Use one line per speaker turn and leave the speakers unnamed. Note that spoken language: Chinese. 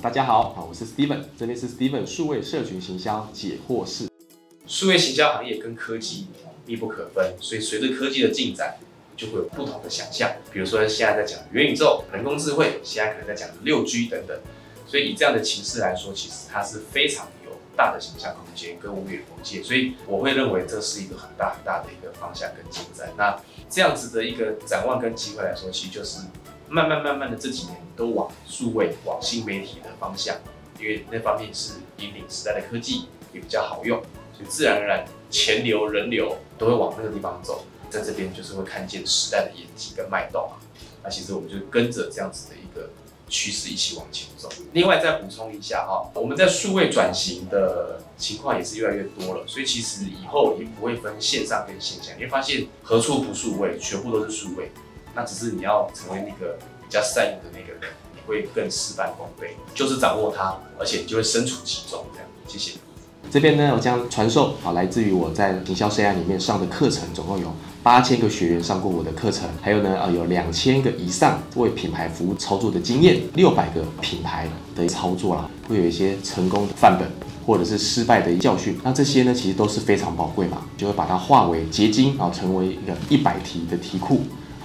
大家好，啊，我是 Steven，这边是 Steven 数位社群行销解惑室。
数位行销行业跟科技密不可分，所以随着科技的进展，就会有不同的想象。比如说现在在讲元宇宙、人工智慧，现在可能在讲六 G 等等。所以以这样的形式来说，其实它是非常有大的想象空间跟无远弗届。所以我会认为这是一个很大很大的一个方向跟进展。那这样子的一个展望跟机会来说，其实就是慢慢慢慢的这几年都往数位、往新媒体的方向，因为那方面是引领时代的科技，也比较好用，所以自然而然钱流、人流都会往那个地方走。在这边就是会看见时代的演技跟脉动啊。那其实我们就跟着这样子的一个。趋势一起往前走。另外再补充一下哈，我们在数位转型的情况也是越来越多了，所以其实以后也不会分线上跟线下，你会发现何处不数位，全部都是数位。那只是你要成为那个比较善用的那个人，你会更事半功倍，就是掌握它，而且你就会身处其中。这样，谢谢。
这边呢，我将传授啊，来自于我在营销生涯里面上的课程，总共有八千个学员上过我的课程，还有呢，呃，有两千个以上为品牌服务操作的经验，六百个品牌的操作啦，会有一些成功的范本，或者是失败的教训。那这些呢，其实都是非常宝贵嘛，就会把它化为结晶啊，成为一个一百题的题库，